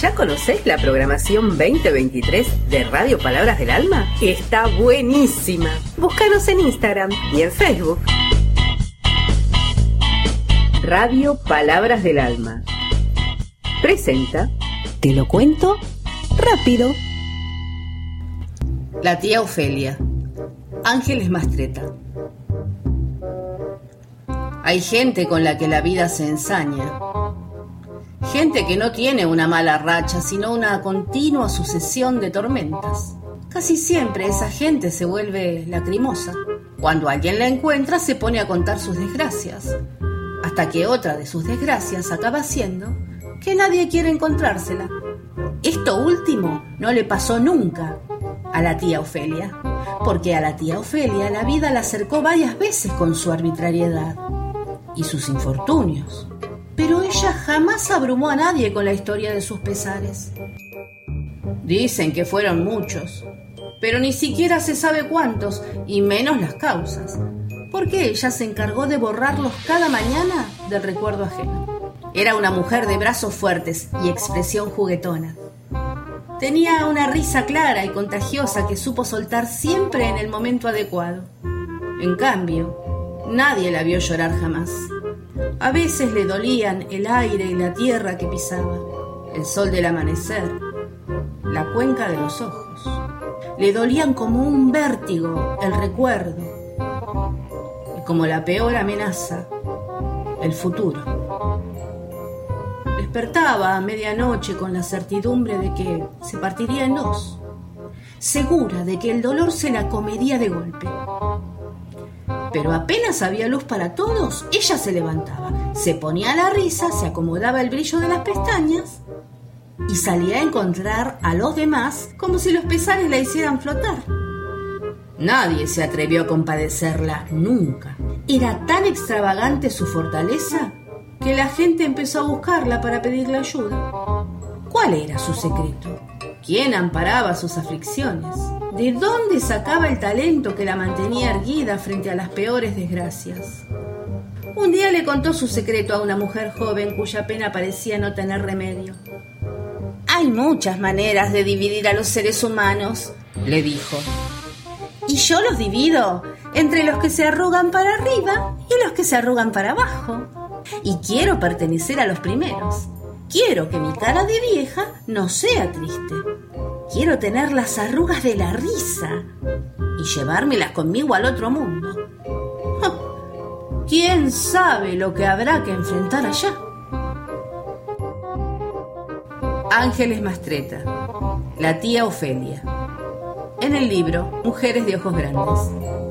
¿Ya conocéis la programación 2023 de Radio Palabras del Alma? Está buenísima. Búscanos en Instagram y en Facebook. Radio Palabras del Alma. Presenta Te lo cuento rápido. La tía Ofelia. Ángeles Mastreta. Hay gente con la que la vida se ensaña. Gente que no tiene una mala racha, sino una continua sucesión de tormentas. Casi siempre esa gente se vuelve lacrimosa. Cuando alguien la encuentra se pone a contar sus desgracias, hasta que otra de sus desgracias acaba siendo que nadie quiere encontrársela. Esto último no le pasó nunca a la tía Ofelia, porque a la tía Ofelia la vida la acercó varias veces con su arbitrariedad y sus infortunios, pero ella jamás abrumó a nadie con la historia de sus pesares. Dicen que fueron muchos, pero ni siquiera se sabe cuántos, y menos las causas, porque ella se encargó de borrarlos cada mañana del recuerdo ajeno. Era una mujer de brazos fuertes y expresión juguetona. Tenía una risa clara y contagiosa que supo soltar siempre en el momento adecuado. En cambio, Nadie la vio llorar jamás. A veces le dolían el aire y la tierra que pisaba, el sol del amanecer, la cuenca de los ojos. Le dolían como un vértigo el recuerdo y como la peor amenaza, el futuro. Despertaba a medianoche con la certidumbre de que se partiría en dos, segura de que el dolor se la comería de golpe pero apenas había luz para todos, ella se levantaba, se ponía la risa, se acomodaba el brillo de las pestañas y salía a encontrar a los demás como si los pesares la hicieran flotar. Nadie se atrevió a compadecerla nunca. Era tan extravagante su fortaleza que la gente empezó a buscarla para pedirle ayuda. ¿Cuál era su secreto? ¿Quién amparaba sus aflicciones? ¿De dónde sacaba el talento que la mantenía erguida frente a las peores desgracias? Un día le contó su secreto a una mujer joven cuya pena parecía no tener remedio. Hay muchas maneras de dividir a los seres humanos, le dijo. Y yo los divido entre los que se arrugan para arriba y los que se arrugan para abajo. Y quiero pertenecer a los primeros. Quiero que mi cara de vieja no sea triste. Quiero tener las arrugas de la risa y llevármelas conmigo al otro mundo. ¿Quién sabe lo que habrá que enfrentar allá? Ángeles Mastreta, la tía Ofelia. En el libro Mujeres de Ojos Grandes.